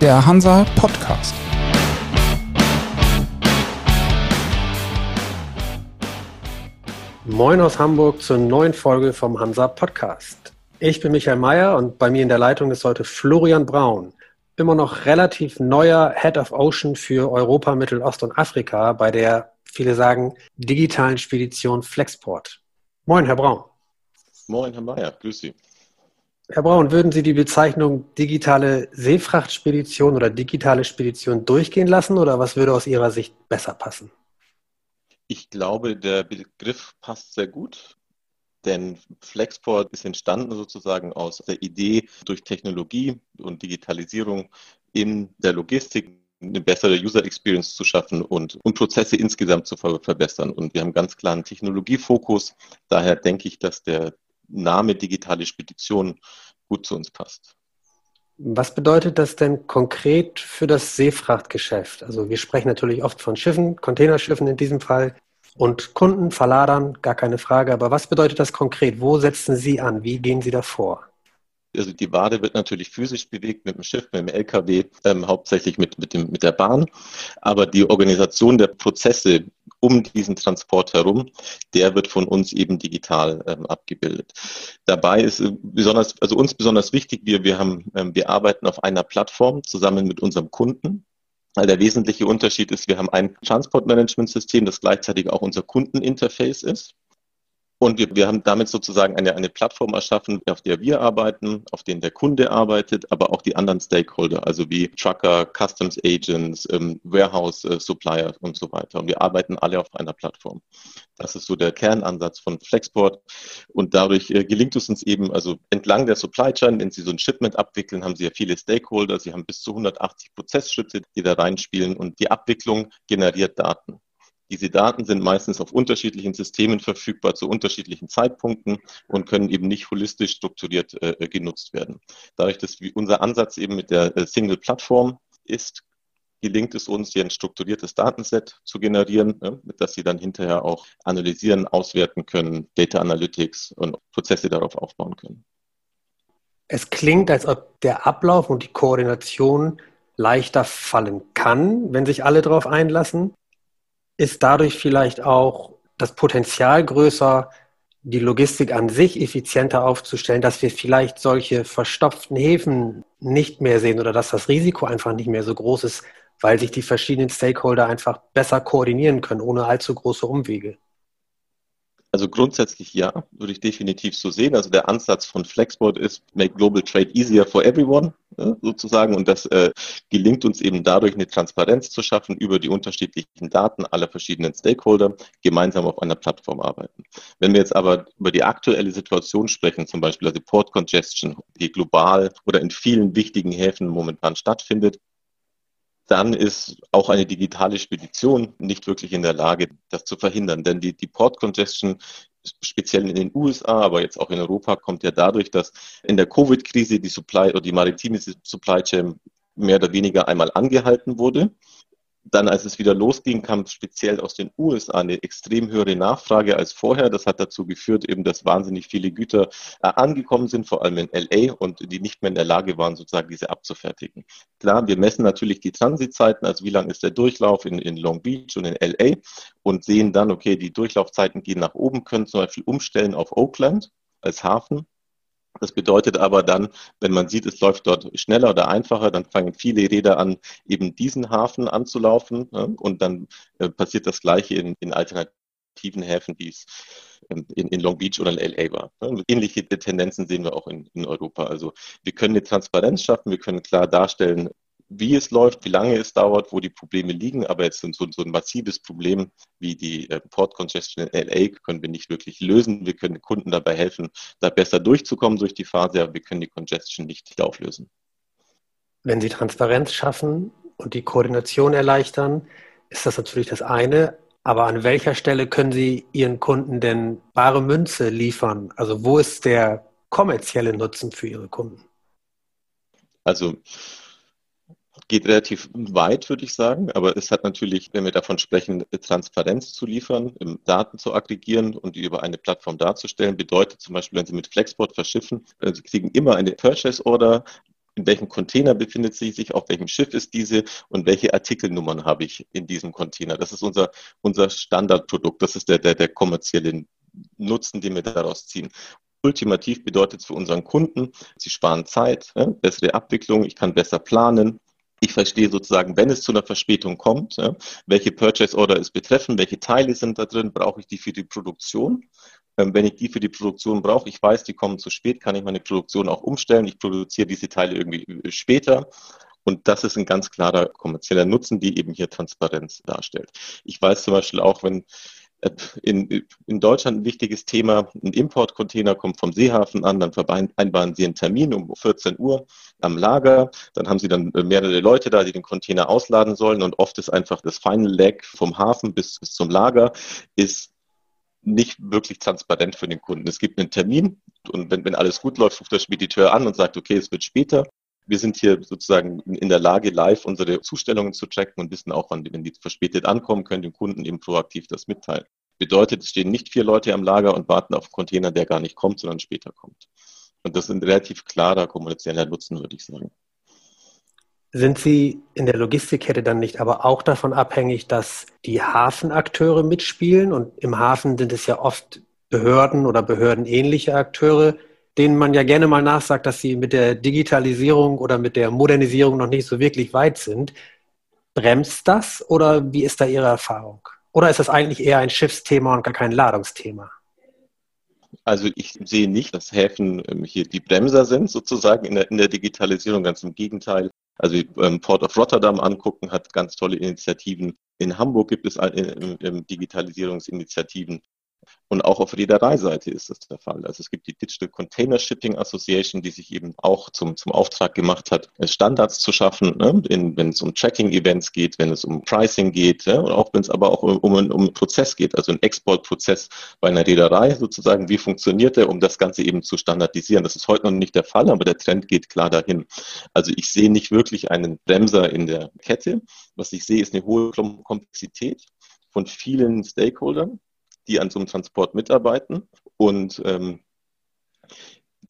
der Hansa Podcast. Moin aus Hamburg zur neuen Folge vom Hansa Podcast. Ich bin Michael Mayer und bei mir in der Leitung ist heute Florian Braun, immer noch relativ neuer Head of Ocean für Europa, Mittelost und Afrika bei der, viele sagen, digitalen Spedition Flexport. Moin, Herr Braun. Moin, Herr Mayer, grüß Sie. Herr Braun, würden Sie die Bezeichnung digitale Seefrachtspedition oder digitale Spedition durchgehen lassen oder was würde aus Ihrer Sicht besser passen? Ich glaube, der Begriff passt sehr gut, denn Flexport ist entstanden sozusagen aus der Idee, durch Technologie und Digitalisierung in der Logistik eine bessere User Experience zu schaffen und, und Prozesse insgesamt zu verbessern. Und wir haben ganz klar einen Technologiefokus. Daher denke ich, dass der Name digitale Spedition gut zu uns passt. Was bedeutet das denn konkret für das Seefrachtgeschäft? Also wir sprechen natürlich oft von Schiffen, Containerschiffen in diesem Fall und Kunden, Verladern, gar keine Frage. Aber was bedeutet das konkret? Wo setzen Sie an? Wie gehen Sie davor? Also die Ware wird natürlich physisch bewegt mit dem Schiff, mit dem LKW, ähm, hauptsächlich mit, mit, dem, mit der Bahn. Aber die Organisation der Prozesse um diesen Transport herum, der wird von uns eben digital ähm, abgebildet. Dabei ist äh, besonders, also uns besonders wichtig, wir, wir haben, ähm, wir arbeiten auf einer Plattform zusammen mit unserem Kunden. Weil der wesentliche Unterschied ist, wir haben ein Transportmanagementsystem, das gleichzeitig auch unser Kundeninterface ist. Und wir, wir haben damit sozusagen eine, eine Plattform erschaffen, auf der wir arbeiten, auf der der Kunde arbeitet, aber auch die anderen Stakeholder, also wie Trucker, Customs Agents, ähm, Warehouse äh, Supplier und so weiter. Und wir arbeiten alle auf einer Plattform. Das ist so der Kernansatz von Flexport. Und dadurch äh, gelingt es uns eben, also entlang der Supply Chain, wenn Sie so ein Shipment abwickeln, haben Sie ja viele Stakeholder. Sie haben bis zu 180 Prozessschritte, die da reinspielen. Und die Abwicklung generiert Daten. Diese Daten sind meistens auf unterschiedlichen Systemen verfügbar zu unterschiedlichen Zeitpunkten und können eben nicht holistisch strukturiert äh, genutzt werden. Dadurch, dass unser Ansatz eben mit der äh, Single Plattform ist, gelingt es uns, hier ein strukturiertes Datenset zu generieren, ne, dass Sie dann hinterher auch analysieren, auswerten können, Data Analytics und Prozesse darauf aufbauen können. Es klingt, als ob der Ablauf und die Koordination leichter fallen kann, wenn sich alle darauf einlassen ist dadurch vielleicht auch das Potenzial größer, die Logistik an sich effizienter aufzustellen, dass wir vielleicht solche verstopften Häfen nicht mehr sehen oder dass das Risiko einfach nicht mehr so groß ist, weil sich die verschiedenen Stakeholder einfach besser koordinieren können, ohne allzu große Umwege. Also grundsätzlich ja, würde ich definitiv so sehen. Also der Ansatz von Flexport ist, make global trade easier for everyone, sozusagen. Und das äh, gelingt uns eben dadurch, eine Transparenz zu schaffen über die unterschiedlichen Daten aller verschiedenen Stakeholder, gemeinsam auf einer Plattform arbeiten. Wenn wir jetzt aber über die aktuelle Situation sprechen, zum Beispiel also Port Congestion, die global oder in vielen wichtigen Häfen momentan stattfindet, dann ist auch eine digitale Spedition nicht wirklich in der Lage, das zu verhindern. Denn die, die Port Congestion, speziell in den USA, aber jetzt auch in Europa, kommt ja dadurch, dass in der Covid-Krise die Supply oder die maritime Supply Chain mehr oder weniger einmal angehalten wurde dann, als es wieder losging, kam speziell aus den USA eine extrem höhere Nachfrage als vorher. Das hat dazu geführt, eben, dass wahnsinnig viele Güter äh, angekommen sind, vor allem in LA, und die nicht mehr in der Lage waren, sozusagen diese abzufertigen. Klar, wir messen natürlich die Transitzeiten, also wie lang ist der Durchlauf in, in Long Beach und in LA und sehen dann, okay, die Durchlaufzeiten gehen nach oben, können zum Beispiel umstellen auf Oakland als Hafen das bedeutet aber dann, wenn man sieht, es läuft dort schneller oder einfacher, dann fangen viele Räder an, eben diesen Hafen anzulaufen. Ja, und dann äh, passiert das Gleiche in, in alternativen Häfen, wie es ähm, in, in, Long Beach oder in LA war. Ja, ähnliche Tendenzen sehen wir auch in, in Europa. Also wir können eine Transparenz schaffen, wir können klar darstellen, wie es läuft, wie lange es dauert, wo die Probleme liegen. Aber jetzt so, so ein massives Problem wie die äh, Port Congestion in LA können wir nicht wirklich lösen. Wir können Kunden dabei helfen, da besser durchzukommen durch die Phase, aber wir können die Congestion nicht auflösen. Wenn Sie Transparenz schaffen und die Koordination erleichtern, ist das natürlich das eine. Aber an welcher Stelle können Sie Ihren Kunden denn bare Münze liefern? Also wo ist der kommerzielle Nutzen für Ihre Kunden? Also geht relativ weit, würde ich sagen. Aber es hat natürlich, wenn wir davon sprechen, Transparenz zu liefern, Daten zu aggregieren und die über eine Plattform darzustellen, bedeutet zum Beispiel, wenn Sie mit Flexport verschiffen, äh, Sie kriegen immer eine Purchase Order in welchem Container befindet sie sich, auf welchem Schiff ist diese und welche Artikelnummern habe ich in diesem Container. Das ist unser, unser Standardprodukt. Das ist der, der, der kommerzielle Nutzen, den wir daraus ziehen. Ultimativ bedeutet es für unseren Kunden, sie sparen Zeit, ja, bessere Abwicklung, ich kann besser planen. Ich verstehe sozusagen, wenn es zu einer Verspätung kommt, ja, welche Purchase Order es betreffen, welche Teile sind da drin, brauche ich die für die Produktion. Ähm, wenn ich die für die Produktion brauche, ich weiß, die kommen zu spät, kann ich meine Produktion auch umstellen. Ich produziere diese Teile irgendwie äh, später. Und das ist ein ganz klarer kommerzieller Nutzen, die eben hier Transparenz darstellt. Ich weiß zum Beispiel auch, wenn in, in Deutschland ein wichtiges Thema. Ein Importcontainer kommt vom Seehafen an, dann vereinbaren Sie einen Termin um 14 Uhr am Lager. Dann haben Sie dann äh, mehrere Leute da, die den Container ausladen sollen. Und oft ist einfach das Final Leg vom Hafen bis, bis zum Lager ist nicht wirklich transparent für den Kunden. Es gibt einen Termin und wenn, wenn alles gut läuft, ruft der Spediteur an und sagt, okay, es wird später. Wir sind hier sozusagen in der Lage, live unsere Zustellungen zu checken und wissen auch, wann, wenn die verspätet ankommen, können dem Kunden eben proaktiv das mitteilen. Bedeutet, es stehen nicht vier Leute am Lager und warten auf einen Container, der gar nicht kommt, sondern später kommt. Und das ist ein relativ klarer kommerzieller Nutzen, würde ich sagen. Sind Sie in der Logistikkette dann nicht aber auch davon abhängig, dass die Hafenakteure mitspielen? Und im Hafen sind es ja oft Behörden oder behördenähnliche Akteure, denen man ja gerne mal nachsagt, dass sie mit der Digitalisierung oder mit der Modernisierung noch nicht so wirklich weit sind. Bremst das oder wie ist da Ihre Erfahrung? Oder ist das eigentlich eher ein Schiffsthema und gar kein Ladungsthema? Also ich sehe nicht, dass Häfen ähm, hier die Bremser sind, sozusagen in der, in der Digitalisierung. Ganz im Gegenteil. Also ähm, Port of Rotterdam angucken, hat ganz tolle Initiativen. In Hamburg gibt es äh, Digitalisierungsinitiativen. Und auch auf Reedereiseite ist das der Fall. Also es gibt die Digital Container Shipping Association, die sich eben auch zum, zum Auftrag gemacht hat, Standards zu schaffen, ne? In, wenn es um Tracking-Events geht, wenn es um Pricing geht, ja? und auch wenn es aber auch um, um, um einen Prozess geht, also einen Exportprozess bei einer Reederei sozusagen, wie funktioniert der, um das Ganze eben zu standardisieren. Das ist heute noch nicht der Fall, aber der Trend geht klar dahin. Also ich sehe nicht wirklich einen Bremser in der Kette. Was ich sehe, ist eine hohe Komplexität von vielen Stakeholdern die an so einem Transport mitarbeiten und ähm,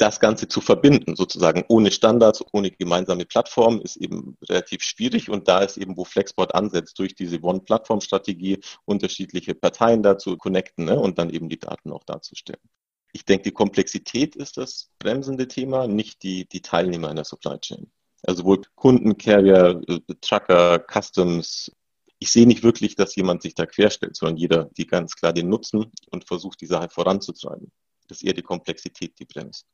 das Ganze zu verbinden, sozusagen ohne Standards, ohne gemeinsame Plattform, ist eben relativ schwierig. Und da ist eben, wo Flexport ansetzt, durch diese One-Plattform-Strategie unterschiedliche Parteien dazu connecten ne, und dann eben die Daten auch darzustellen. Ich denke, die Komplexität ist das bremsende Thema, nicht die, die Teilnehmer in der Supply Chain. Also wohl Kunden, Carrier, äh, Trucker, Customs, ich sehe nicht wirklich, dass jemand sich da querstellt, sondern jeder die ganz klar den Nutzen und versucht, die Sache voranzutreiben. Das ist eher die Komplexität, die bremst.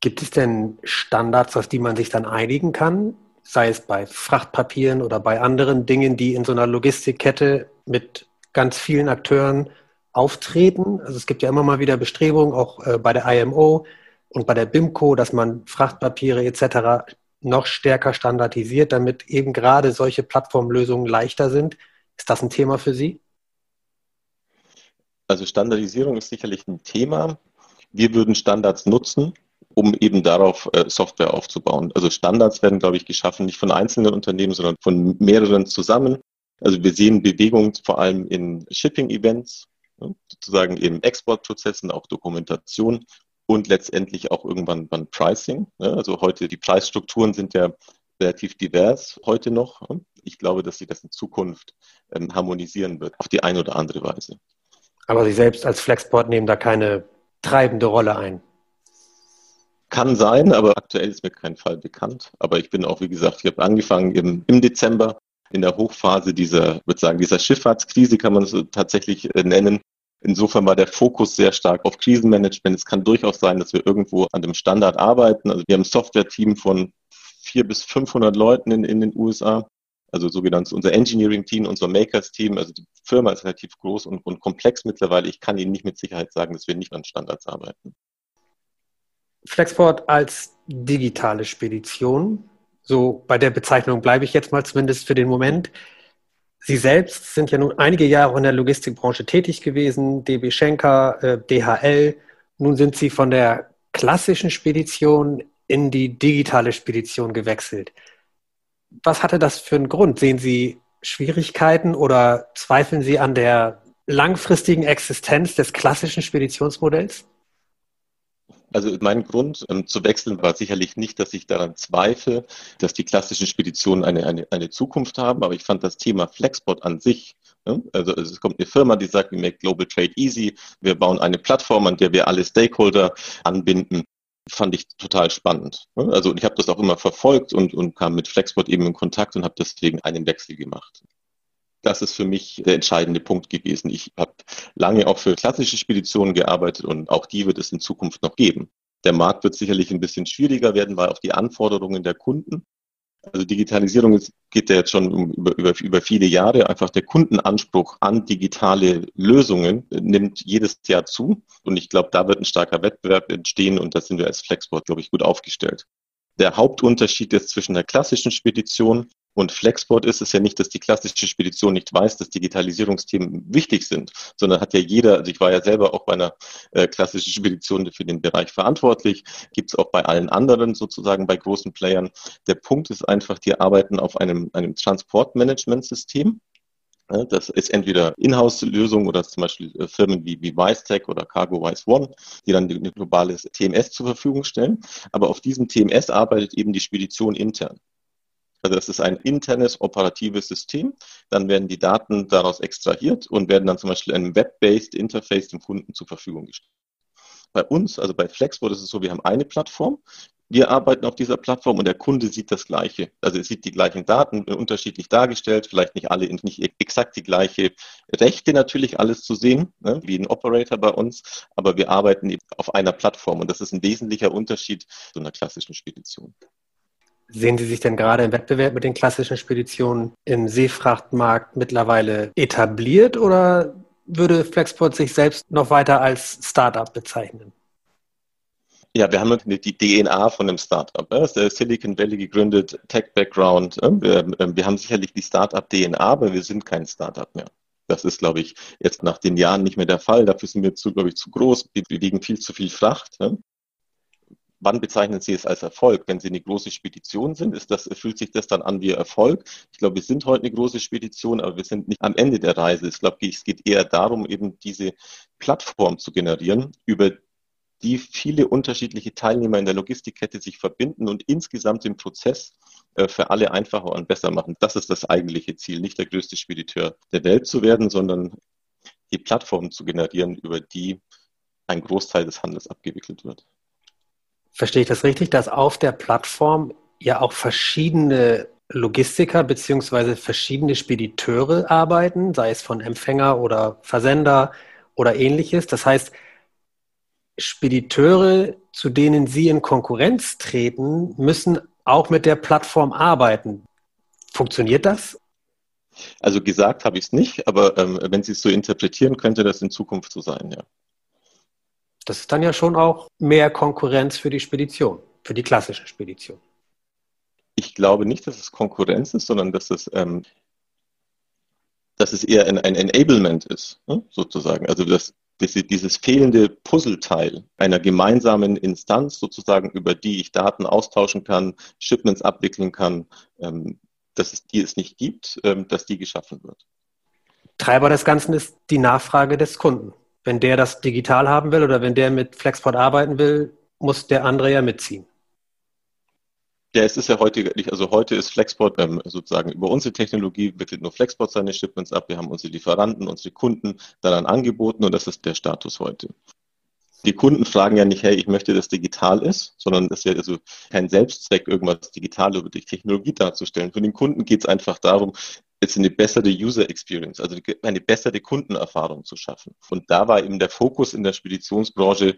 Gibt es denn Standards, auf die man sich dann einigen kann? Sei es bei Frachtpapieren oder bei anderen Dingen, die in so einer Logistikkette mit ganz vielen Akteuren auftreten. Also es gibt ja immer mal wieder Bestrebungen, auch äh, bei der IMO und bei der BIMCO, dass man Frachtpapiere etc noch stärker standardisiert, damit eben gerade solche Plattformlösungen leichter sind. Ist das ein Thema für Sie? Also Standardisierung ist sicherlich ein Thema. Wir würden Standards nutzen, um eben darauf äh, Software aufzubauen. Also Standards werden, glaube ich, geschaffen, nicht von einzelnen Unternehmen, sondern von mehreren zusammen. Also wir sehen Bewegung vor allem in Shipping-Events, ne, sozusagen in Exportprozessen, auch Dokumentation und letztendlich auch irgendwann beim Pricing. Ne? Also heute, die Preisstrukturen sind ja relativ divers heute noch. Ne? Ich glaube, dass sich das in Zukunft ähm, harmonisieren wird, auf die eine oder andere Weise. Aber Sie selbst als Flexport nehmen da keine treibende Rolle ein. Kann sein, aber aktuell ist mir kein Fall bekannt. Aber ich bin auch, wie gesagt, ich habe angefangen im, im Dezember in der Hochphase dieser, würde sagen, dieser Schifffahrtskrise kann man es tatsächlich äh, nennen. Insofern war der Fokus sehr stark auf Krisenmanagement. Es kann durchaus sein, dass wir irgendwo an dem Standard arbeiten. Also wir haben ein Software-Team von vier bis 500 Leuten in, in den USA. Also sogenanntes unser Engineering-Team, unser Makers-Team. Also die Firma ist relativ groß und, und komplex mittlerweile. Ich kann Ihnen nicht mit Sicherheit sagen, dass wir nicht an Standards arbeiten. Flexport als digitale Spedition. So bei der Bezeichnung bleibe ich jetzt mal zumindest für den Moment. Sie selbst sind ja nun einige Jahre in der Logistikbranche tätig gewesen, DB Schenker, äh, DHL. Nun sind Sie von der klassischen Spedition in die digitale Spedition gewechselt. Was hatte das für einen Grund? Sehen Sie Schwierigkeiten oder zweifeln Sie an der langfristigen Existenz des klassischen Speditionsmodells? Also mein Grund ähm, zu wechseln war sicherlich nicht, dass ich daran zweifle, dass die klassischen Speditionen eine, eine, eine Zukunft haben, aber ich fand das Thema Flexport an sich ne, also, es kommt eine Firma, die sagt, wir make Global Trade easy. Wir bauen eine Plattform, an der wir alle Stakeholder anbinden. Fand ich total spannend. Ne. Also ich habe das auch immer verfolgt und, und kam mit Flexport eben in Kontakt und habe deswegen einen Wechsel gemacht. Das ist für mich der entscheidende Punkt gewesen. Ich habe lange auch für klassische Speditionen gearbeitet und auch die wird es in Zukunft noch geben. Der Markt wird sicherlich ein bisschen schwieriger werden, weil auch die Anforderungen der Kunden also Digitalisierung ist, geht ja jetzt schon über, über, über viele Jahre. Einfach der Kundenanspruch an digitale Lösungen nimmt jedes Jahr zu. Und ich glaube, da wird ein starker Wettbewerb entstehen und da sind wir als Flexport, glaube ich, gut aufgestellt. Der Hauptunterschied jetzt zwischen der klassischen Spedition und Flexport ist es ja nicht, dass die klassische Spedition nicht weiß, dass Digitalisierungsthemen wichtig sind, sondern hat ja jeder, also ich war ja selber auch bei einer äh, klassischen Spedition für den Bereich verantwortlich, gibt es auch bei allen anderen sozusagen, bei großen Playern. Der Punkt ist einfach, die arbeiten auf einem, einem Transportmanagementsystem. Das ist entweder Inhouse-Lösung oder zum Beispiel äh, Firmen wie, wie WiseTech oder CargoWise One, die dann ein globales TMS zur Verfügung stellen. Aber auf diesem TMS arbeitet eben die Spedition intern. Also das ist ein internes operatives System. Dann werden die Daten daraus extrahiert und werden dann zum Beispiel einem Web-based Interface dem Kunden zur Verfügung gestellt. Bei uns, also bei Flexboard ist es so, wir haben eine Plattform. Wir arbeiten auf dieser Plattform und der Kunde sieht das Gleiche. Also er sieht die gleichen Daten unterschiedlich dargestellt, vielleicht nicht alle, nicht exakt die gleiche Rechte natürlich alles zu sehen, ne, wie ein Operator bei uns, aber wir arbeiten eben auf einer Plattform und das ist ein wesentlicher Unterschied zu einer klassischen Spedition. Sehen Sie sich denn gerade im Wettbewerb mit den klassischen Speditionen im Seefrachtmarkt mittlerweile etabliert oder würde Flexport sich selbst noch weiter als Startup bezeichnen? Ja, wir haben die DNA von einem Startup. Der Silicon Valley gegründet, Tech-Background. Wir, ähm, wir haben sicherlich die Startup-DNA, aber wir sind kein Startup mehr. Das ist, glaube ich, jetzt nach den Jahren nicht mehr der Fall. Dafür sind wir zu, glaube ich, zu groß. Wir wiegen viel zu viel Fracht wann bezeichnen Sie es als Erfolg? Wenn Sie eine große Spedition sind, ist das, fühlt sich das dann an wie Erfolg? Ich glaube, wir sind heute eine große Spedition, aber wir sind nicht am Ende der Reise. Ich glaube, es geht eher darum, eben diese Plattform zu generieren, über die viele unterschiedliche Teilnehmer in der Logistikkette sich verbinden und insgesamt den Prozess äh, für alle einfacher und besser machen. Das ist das eigentliche Ziel, nicht der größte Spediteur der Welt zu werden, sondern die Plattform zu generieren, über die ein Großteil des Handels abgewickelt wird. Verstehe ich das richtig, dass auf der Plattform ja auch verschiedene Logistiker beziehungsweise verschiedene Spediteure arbeiten, sei es von Empfänger oder Versender oder ähnliches. Das heißt, Spediteure, zu denen Sie in Konkurrenz treten, müssen auch mit der Plattform arbeiten. Funktioniert das? Also gesagt habe ich es nicht, aber ähm, wenn Sie es so interpretieren, könnte das in Zukunft so sein, ja. Das ist dann ja schon auch mehr Konkurrenz für die Spedition, für die klassische Spedition. Ich glaube nicht, dass es Konkurrenz ist, sondern dass es, ähm, dass es eher ein, ein Enablement ist, ne, sozusagen. Also dass, dieses fehlende Puzzleteil einer gemeinsamen Instanz, sozusagen, über die ich Daten austauschen kann, Shipments abwickeln kann, ähm, dass es die es nicht gibt, ähm, dass die geschaffen wird. Treiber des Ganzen ist die Nachfrage des Kunden wenn der das digital haben will oder wenn der mit Flexport arbeiten will, muss der andere ja mitziehen. Ja, es ist ja heute, also heute ist Flexport ähm, sozusagen über unsere Technologie wickelt nur Flexport seine Shipments ab. Wir haben unsere Lieferanten, unsere Kunden daran angeboten und das ist der Status heute. Die Kunden fragen ja nicht, hey, ich möchte, dass digital ist, sondern es wäre also kein Selbstzweck, irgendwas digital über die Technologie darzustellen. Für den Kunden geht es einfach darum, jetzt eine bessere User Experience, also eine bessere Kundenerfahrung zu schaffen. Und da war eben der Fokus in der Speditionsbranche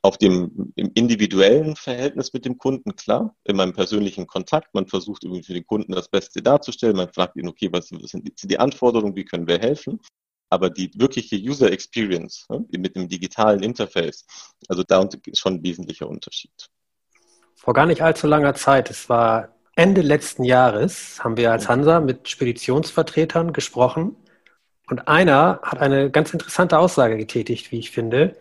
auf dem im individuellen Verhältnis mit dem Kunden, klar, in meinem persönlichen Kontakt. Man versucht irgendwie für den Kunden das Beste darzustellen. Man fragt ihn, okay, was sind die Anforderungen, wie können wir helfen? Aber die wirkliche User Experience ne, mit dem digitalen Interface, also da ist schon ein wesentlicher Unterschied. Vor gar nicht allzu langer Zeit, es war Ende letzten Jahres haben wir als Hansa mit Speditionsvertretern gesprochen und einer hat eine ganz interessante Aussage getätigt, wie ich finde.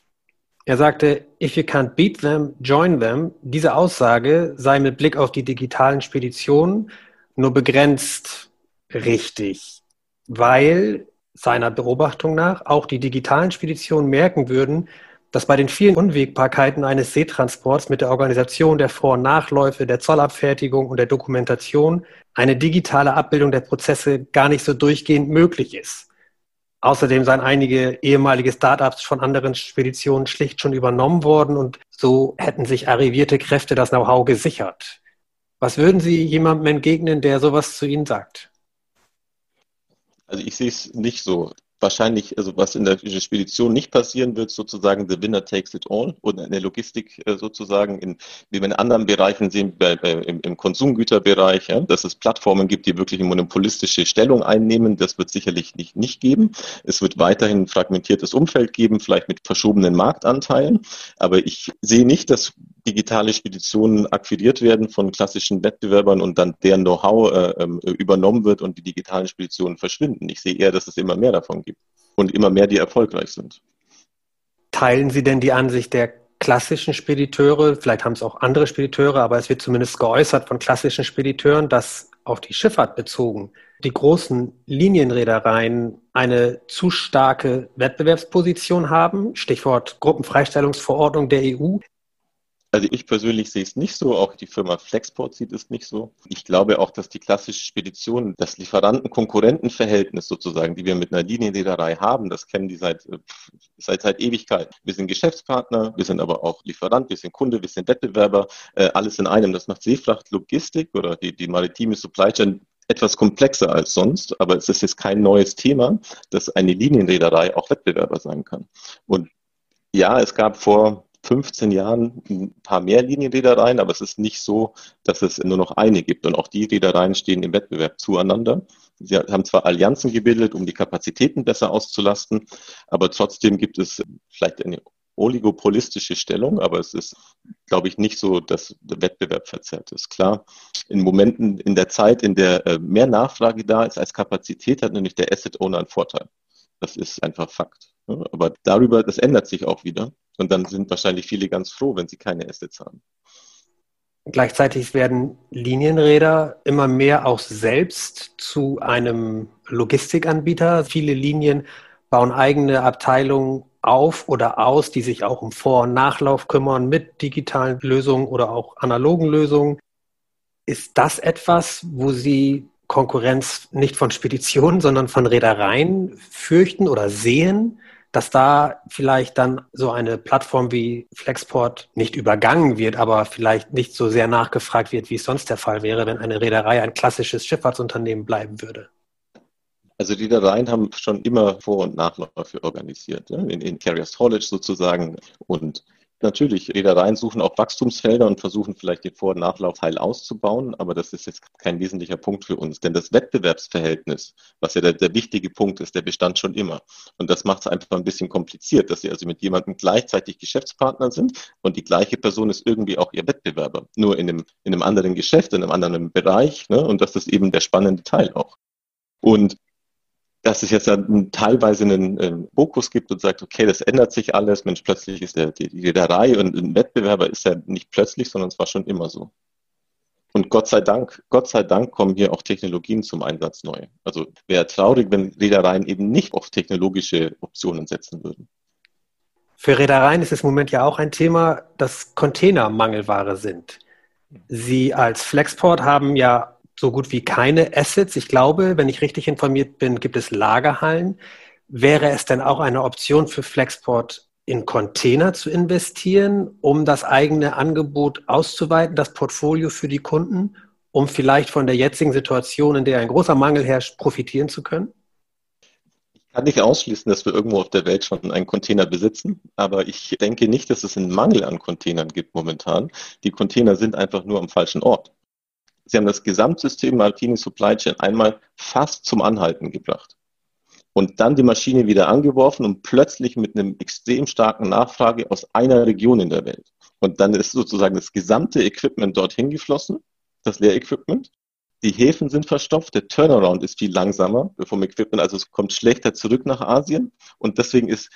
Er sagte, if you can't beat them, join them. Diese Aussage sei mit Blick auf die digitalen Speditionen nur begrenzt richtig, weil seiner Beobachtung nach auch die digitalen Speditionen merken würden, dass bei den vielen Unwägbarkeiten eines Seetransports mit der Organisation der Vor- und Nachläufe, der Zollabfertigung und der Dokumentation eine digitale Abbildung der Prozesse gar nicht so durchgehend möglich ist. Außerdem seien einige ehemalige Startups von anderen Speditionen schlicht schon übernommen worden und so hätten sich arrivierte Kräfte das Know-how gesichert. Was würden Sie jemandem entgegnen, der sowas zu Ihnen sagt? Also ich sehe es nicht so wahrscheinlich, also was in der Spedition nicht passieren wird, sozusagen the winner takes it all oder in der Logistik äh, sozusagen, in, wie wir in anderen Bereichen sehen, im, im, Konsumgüterbereich, ja, dass es Plattformen gibt, die wirklich eine monopolistische Stellung einnehmen, das wird sicherlich nicht, nicht geben. Es wird weiterhin ein fragmentiertes Umfeld geben, vielleicht mit verschobenen Marktanteilen, aber ich sehe nicht, dass digitale Speditionen akquiriert werden von klassischen Wettbewerbern und dann deren Know-how äh, ähm, übernommen wird und die digitalen Speditionen verschwinden. Ich sehe eher, dass es immer mehr davon gibt und immer mehr, die erfolgreich sind. Teilen Sie denn die Ansicht der klassischen Spediteure, vielleicht haben es auch andere Spediteure, aber es wird zumindest geäußert von klassischen Spediteuren, dass auf die Schifffahrt bezogen die großen Linienreedereien eine zu starke Wettbewerbsposition haben, Stichwort Gruppenfreistellungsverordnung der EU. Also ich persönlich sehe es nicht so, auch die Firma Flexport sieht es nicht so. Ich glaube auch, dass die klassische Spedition, das Lieferanten-Konkurrenten-Verhältnis sozusagen, die wir mit einer Linienreederei haben, das kennen die seit, äh, seit, seit Ewigkeit. Wir sind Geschäftspartner, wir sind aber auch Lieferant, wir sind Kunde, wir sind Wettbewerber, äh, alles in einem. Das macht Seefrachtlogistik oder die, die maritime Supply Chain etwas komplexer als sonst, aber es ist jetzt kein neues Thema, dass eine Linienreederei auch Wettbewerber sein kann. Und ja, es gab vor 15 Jahren ein paar mehr Linienreedereien, aber es ist nicht so, dass es nur noch eine gibt. Und auch die Reedereien stehen im Wettbewerb zueinander. Sie haben zwar Allianzen gebildet, um die Kapazitäten besser auszulasten, aber trotzdem gibt es vielleicht eine oligopolistische Stellung, aber es ist, glaube ich, nicht so, dass der Wettbewerb verzerrt ist. Klar, in Momenten in der Zeit, in der äh, mehr Nachfrage da ist als Kapazität, hat nämlich der Asset Owner einen Vorteil. Das ist einfach Fakt. Aber darüber, das ändert sich auch wieder. Und dann sind wahrscheinlich viele ganz froh, wenn sie keine Assets haben. Gleichzeitig werden Linienräder immer mehr auch selbst zu einem Logistikanbieter. Viele Linien bauen eigene Abteilungen auf oder aus, die sich auch um Vor- und Nachlauf kümmern mit digitalen Lösungen oder auch analogen Lösungen. Ist das etwas, wo Sie Konkurrenz nicht von Speditionen, sondern von Reedereien fürchten oder sehen? Dass da vielleicht dann so eine Plattform wie Flexport nicht übergangen wird, aber vielleicht nicht so sehr nachgefragt wird, wie es sonst der Fall wäre, wenn eine Reederei ein klassisches Schifffahrtsunternehmen bleiben würde. Also die Reedereien haben schon immer Vor- und Nachläufe organisiert, in, in Carriers Haulage sozusagen. Und Natürlich, Reedereien suchen auch Wachstumsfelder und versuchen vielleicht den Vor- und Nachlauf heil auszubauen, aber das ist jetzt kein wesentlicher Punkt für uns, denn das Wettbewerbsverhältnis, was ja der, der wichtige Punkt ist, der bestand schon immer. Und das macht es einfach ein bisschen kompliziert, dass sie also mit jemandem gleichzeitig Geschäftspartner sind und die gleiche Person ist irgendwie auch ihr Wettbewerber, nur in einem, in einem anderen Geschäft, in einem anderen Bereich. Ne? Und das ist eben der spannende Teil auch. Und dass es jetzt dann teilweise einen äh, Fokus gibt und sagt, okay, das ändert sich alles, Mensch, plötzlich ist der, die, die Reederei und ein Wettbewerber ist ja nicht plötzlich, sondern es war schon immer so. Und Gott sei Dank, Gott sei Dank kommen hier auch Technologien zum Einsatz neu. Also wäre traurig, wenn Reedereien eben nicht auf technologische Optionen setzen würden. Für Reedereien ist es im Moment ja auch ein Thema, dass Container Mangelware sind. Sie als Flexport haben ja so gut wie keine Assets. Ich glaube, wenn ich richtig informiert bin, gibt es Lagerhallen. Wäre es denn auch eine Option für Flexport, in Container zu investieren, um das eigene Angebot auszuweiten, das Portfolio für die Kunden, um vielleicht von der jetzigen Situation, in der ein großer Mangel herrscht, profitieren zu können? Ich kann nicht ausschließen, dass wir irgendwo auf der Welt schon einen Container besitzen, aber ich denke nicht, dass es einen Mangel an Containern gibt momentan. Die Container sind einfach nur am falschen Ort. Sie haben das Gesamtsystem Martini Supply Chain einmal fast zum Anhalten gebracht. Und dann die Maschine wieder angeworfen und plötzlich mit einem extrem starken Nachfrage aus einer Region in der Welt. Und dann ist sozusagen das gesamte Equipment dorthin geflossen, das Leerequipment. Die Häfen sind verstopft, der Turnaround ist viel langsamer vom Equipment, also es kommt schlechter zurück nach Asien. Und deswegen ist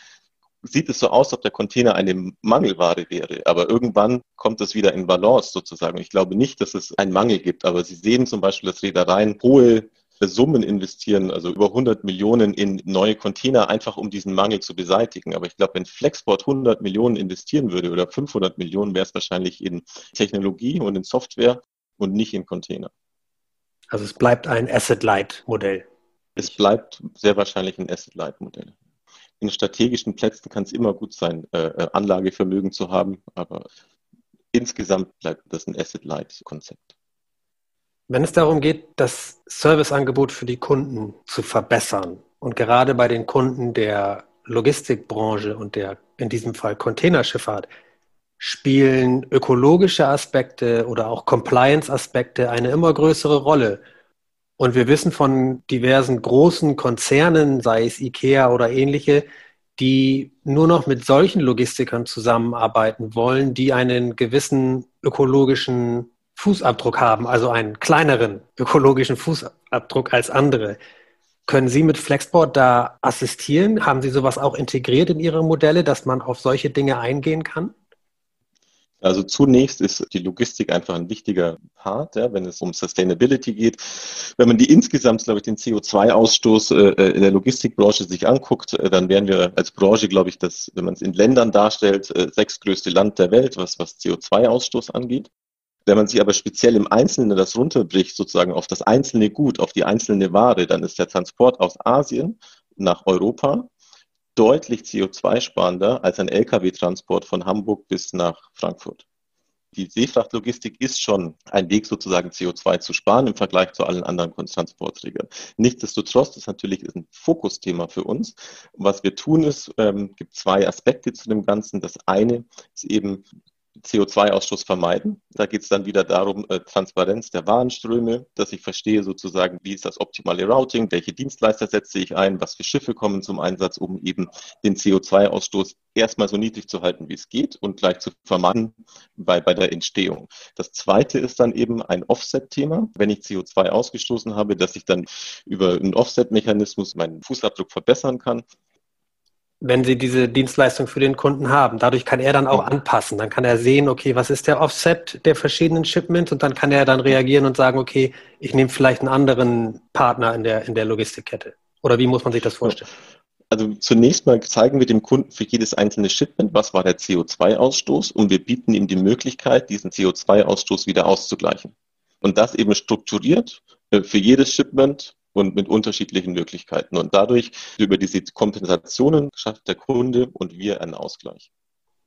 sieht es so aus, als ob der Container eine Mangelware wäre. Aber irgendwann kommt es wieder in Balance sozusagen. Ich glaube nicht, dass es einen Mangel gibt. Aber Sie sehen zum Beispiel, dass Reedereien hohe Summen investieren, also über 100 Millionen in neue Container, einfach um diesen Mangel zu beseitigen. Aber ich glaube, wenn Flexport 100 Millionen investieren würde oder 500 Millionen, wäre es wahrscheinlich in Technologie und in Software und nicht in Container. Also es bleibt ein Asset-Light-Modell. Es bleibt sehr wahrscheinlich ein Asset-Light-Modell. In strategischen Plätzen kann es immer gut sein, äh, äh, Anlagevermögen zu haben, aber insgesamt bleibt das ein Asset-Light-Konzept. Wenn es darum geht, das Serviceangebot für die Kunden zu verbessern und gerade bei den Kunden der Logistikbranche und der in diesem Fall Containerschifffahrt, spielen ökologische Aspekte oder auch Compliance-Aspekte eine immer größere Rolle. Und wir wissen von diversen großen Konzernen, sei es IKEA oder ähnliche, die nur noch mit solchen Logistikern zusammenarbeiten wollen, die einen gewissen ökologischen Fußabdruck haben, also einen kleineren ökologischen Fußabdruck als andere. Können Sie mit Flexboard da assistieren? Haben Sie sowas auch integriert in Ihre Modelle, dass man auf solche Dinge eingehen kann? Also zunächst ist die Logistik einfach ein wichtiger Part, ja, wenn es um Sustainability geht. Wenn man die insgesamt, glaube ich, den CO2-Ausstoß äh, in der Logistikbranche sich anguckt, äh, dann wären wir als Branche, glaube ich, das, wenn man es in Ländern darstellt, äh, sechstgrößte Land der Welt, was, was CO2-Ausstoß angeht. Wenn man sich aber speziell im Einzelnen das runterbricht, sozusagen auf das einzelne Gut, auf die einzelne Ware, dann ist der Transport aus Asien nach Europa deutlich CO2-sparender als ein Lkw-Transport von Hamburg bis nach Frankfurt. Die Seefrachtlogistik ist schon ein Weg, sozusagen CO2 zu sparen im Vergleich zu allen anderen Transportträgern. Nichtsdestotrotz ist natürlich ein Fokusthema für uns. Was wir tun ist, ähm, gibt zwei Aspekte zu dem Ganzen. Das eine ist eben CO2-Ausstoß vermeiden. Da geht es dann wieder darum, äh, Transparenz der Warenströme, dass ich verstehe sozusagen, wie ist das optimale Routing, welche Dienstleister setze ich ein, was für Schiffe kommen zum Einsatz, um eben den CO2-Ausstoß erstmal so niedrig zu halten, wie es geht und gleich zu vermeiden bei, bei der Entstehung. Das zweite ist dann eben ein Offset-Thema. Wenn ich CO2 ausgestoßen habe, dass ich dann über einen Offset-Mechanismus meinen Fußabdruck verbessern kann wenn Sie diese Dienstleistung für den Kunden haben. Dadurch kann er dann auch anpassen. Dann kann er sehen, okay, was ist der Offset der verschiedenen Shipments und dann kann er dann reagieren und sagen, okay, ich nehme vielleicht einen anderen Partner in der, in der Logistikkette. Oder wie muss man sich das vorstellen? Also zunächst mal zeigen wir dem Kunden für jedes einzelne Shipment, was war der CO2-Ausstoß und wir bieten ihm die Möglichkeit, diesen CO2-Ausstoß wieder auszugleichen. Und das eben strukturiert äh, für jedes Shipment und mit unterschiedlichen Möglichkeiten. Und dadurch, über diese Kompensationen, schafft der Kunde und wir einen Ausgleich.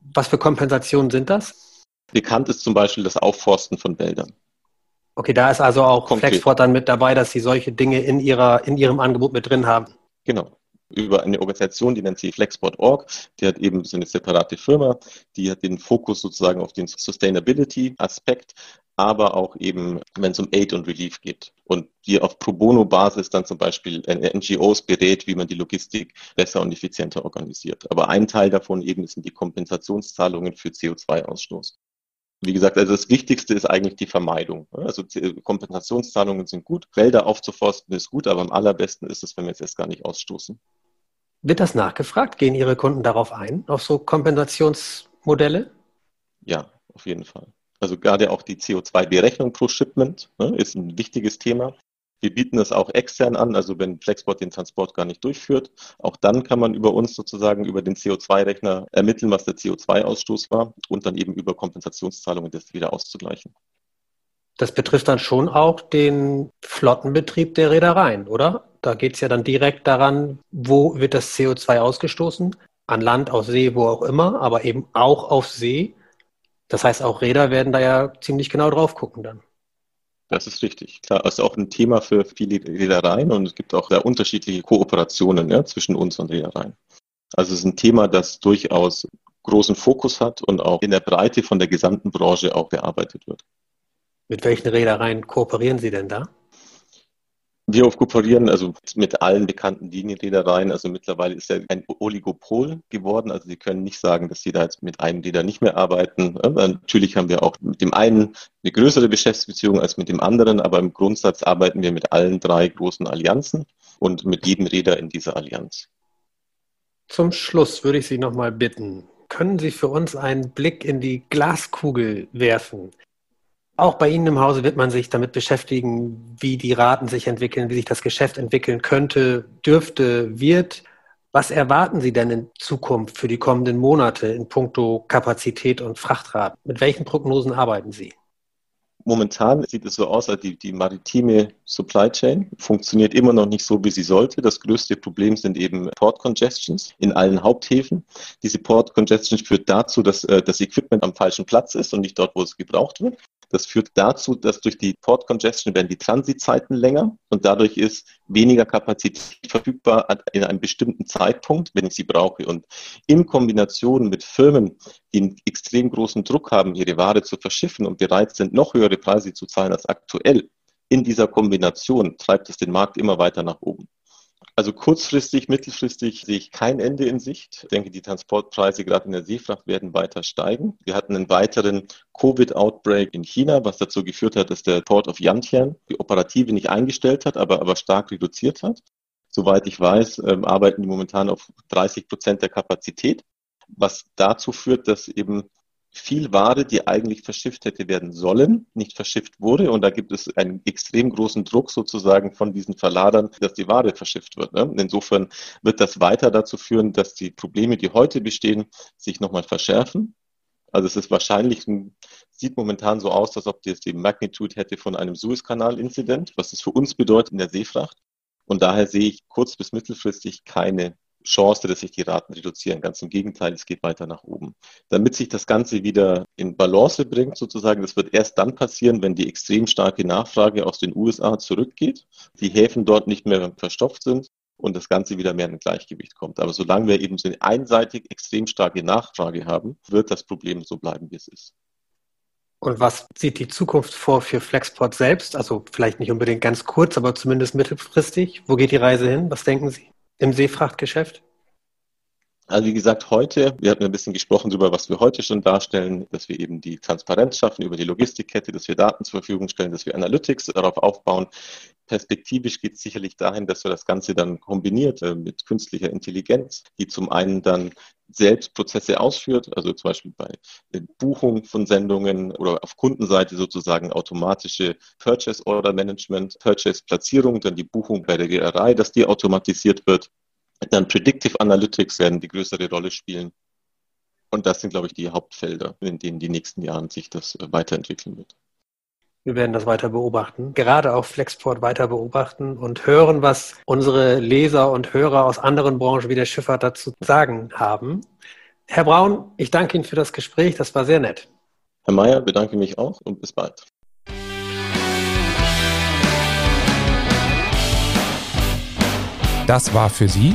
Was für Kompensationen sind das? Bekannt ist zum Beispiel das Aufforsten von Wäldern. Okay, da ist also auch Konkret. Flexport dann mit dabei, dass Sie solche Dinge in, ihrer, in Ihrem Angebot mit drin haben. Genau über eine Organisation, die nennt sich Flexport.org. Die hat eben so eine separate Firma, die hat den Fokus sozusagen auf den Sustainability-Aspekt, aber auch eben, wenn es um Aid und Relief geht. Und die auf Pro Bono-Basis dann zum Beispiel NGOs berät, wie man die Logistik besser und effizienter organisiert. Aber ein Teil davon eben sind die Kompensationszahlungen für CO2-Ausstoß. Wie gesagt, also das Wichtigste ist eigentlich die Vermeidung. Also Kompensationszahlungen sind gut, Wälder aufzuforsten ist gut, aber am allerbesten ist es, wenn wir es erst gar nicht ausstoßen. Wird das nachgefragt? Gehen Ihre Kunden darauf ein, auf so Kompensationsmodelle? Ja, auf jeden Fall. Also gerade auch die CO2-Berechnung pro Shipment ne, ist ein wichtiges Thema. Wir bieten das auch extern an, also wenn Flexport den Transport gar nicht durchführt, auch dann kann man über uns sozusagen über den CO2-Rechner ermitteln, was der CO2-Ausstoß war und dann eben über Kompensationszahlungen das wieder auszugleichen. Das betrifft dann schon auch den Flottenbetrieb der Reedereien, oder? Da geht es ja dann direkt daran, wo wird das CO2 ausgestoßen? An Land, auf See, wo auch immer, aber eben auch auf See. Das heißt, auch Räder werden da ja ziemlich genau drauf gucken dann. Das ist richtig. Klar, ist auch ein Thema für viele Reedereien und es gibt auch da unterschiedliche Kooperationen ja, zwischen uns und Reedereien. Also es ist ein Thema, das durchaus großen Fokus hat und auch in der Breite von der gesamten Branche auch bearbeitet wird. Mit welchen Reedereien kooperieren Sie denn da? Wir kooperieren also mit allen bekannten Linienreedereien. Also mittlerweile ist ja ein Oligopol geworden. Also Sie können nicht sagen, dass Sie da jetzt mit einem Räder nicht mehr arbeiten. Natürlich haben wir auch mit dem einen eine größere Geschäftsbeziehung als mit dem anderen, aber im Grundsatz arbeiten wir mit allen drei großen Allianzen und mit jedem Räder in dieser Allianz. Zum Schluss würde ich Sie nochmal bitten, können Sie für uns einen Blick in die Glaskugel werfen? Auch bei Ihnen im Hause wird man sich damit beschäftigen, wie die Raten sich entwickeln, wie sich das Geschäft entwickeln könnte, dürfte, wird. Was erwarten Sie denn in Zukunft für die kommenden Monate in puncto Kapazität und Frachtraten? Mit welchen Prognosen arbeiten Sie? Momentan sieht es so aus, als die, die maritime Supply Chain funktioniert immer noch nicht so, wie sie sollte. Das größte Problem sind eben Port Congestions in allen Haupthäfen. Diese Port Congestions führt dazu, dass äh, das Equipment am falschen Platz ist und nicht dort, wo es gebraucht wird. Das führt dazu, dass durch die Port Congestion werden die Transitzeiten länger und dadurch ist weniger Kapazität verfügbar in einem bestimmten Zeitpunkt, wenn ich sie brauche. Und in Kombination mit Firmen, die einen extrem großen Druck haben, ihre Ware zu verschiffen und bereit sind, noch höhere Preise zu zahlen als aktuell, in dieser Kombination treibt es den Markt immer weiter nach oben. Also kurzfristig, mittelfristig sehe ich kein Ende in Sicht. Ich denke, die Transportpreise gerade in der Seefracht werden weiter steigen. Wir hatten einen weiteren Covid-Outbreak in China, was dazu geführt hat, dass der Port of Yantian die Operative nicht eingestellt hat, aber, aber stark reduziert hat. Soweit ich weiß, ähm, arbeiten die momentan auf 30 Prozent der Kapazität, was dazu führt, dass eben viel Ware, die eigentlich verschifft hätte werden sollen, nicht verschifft wurde. Und da gibt es einen extrem großen Druck sozusagen von diesen Verladern, dass die Ware verschifft wird. Ne? Insofern wird das weiter dazu führen, dass die Probleme, die heute bestehen, sich nochmal verschärfen. Also es ist wahrscheinlich, sieht momentan so aus, als ob das die Magnitude hätte von einem Suezkanal-Inzident, was es für uns bedeutet in der Seefracht. Und daher sehe ich kurz- bis mittelfristig keine Chance, dass sich die Raten reduzieren. Ganz im Gegenteil, es geht weiter nach oben. Damit sich das Ganze wieder in Balance bringt, sozusagen, das wird erst dann passieren, wenn die extrem starke Nachfrage aus den USA zurückgeht, die Häfen dort nicht mehr verstopft sind und das Ganze wieder mehr in Gleichgewicht kommt. Aber solange wir eben so eine einseitig extrem starke Nachfrage haben, wird das Problem so bleiben, wie es ist. Und was sieht die Zukunft vor für Flexport selbst? Also vielleicht nicht unbedingt ganz kurz, aber zumindest mittelfristig. Wo geht die Reise hin? Was denken Sie? Im Seefrachtgeschäft? Also wie gesagt, heute, wir hatten ein bisschen gesprochen darüber, was wir heute schon darstellen, dass wir eben die Transparenz schaffen über die Logistikkette, dass wir Daten zur Verfügung stellen, dass wir Analytics darauf aufbauen. Perspektivisch geht es sicherlich dahin, dass wir das Ganze dann kombiniert äh, mit künstlicher Intelligenz, die zum einen dann selbst Prozesse ausführt, also zum Beispiel bei Buchung von Sendungen oder auf Kundenseite sozusagen automatische Purchase Order Management, Purchase Platzierung, dann die Buchung bei der Reederei, dass die automatisiert wird. Dann Predictive Analytics werden die größere Rolle spielen. Und das sind, glaube ich, die Hauptfelder, in denen die nächsten Jahren sich das äh, weiterentwickeln wird. Wir werden das weiter beobachten, gerade auch Flexport weiter beobachten und hören, was unsere Leser und Hörer aus anderen Branchen wie der Schifffahrt dazu sagen haben. Herr Braun, ich danke Ihnen für das Gespräch, das war sehr nett. Herr Mayer, bedanke mich auch und bis bald. Das war für Sie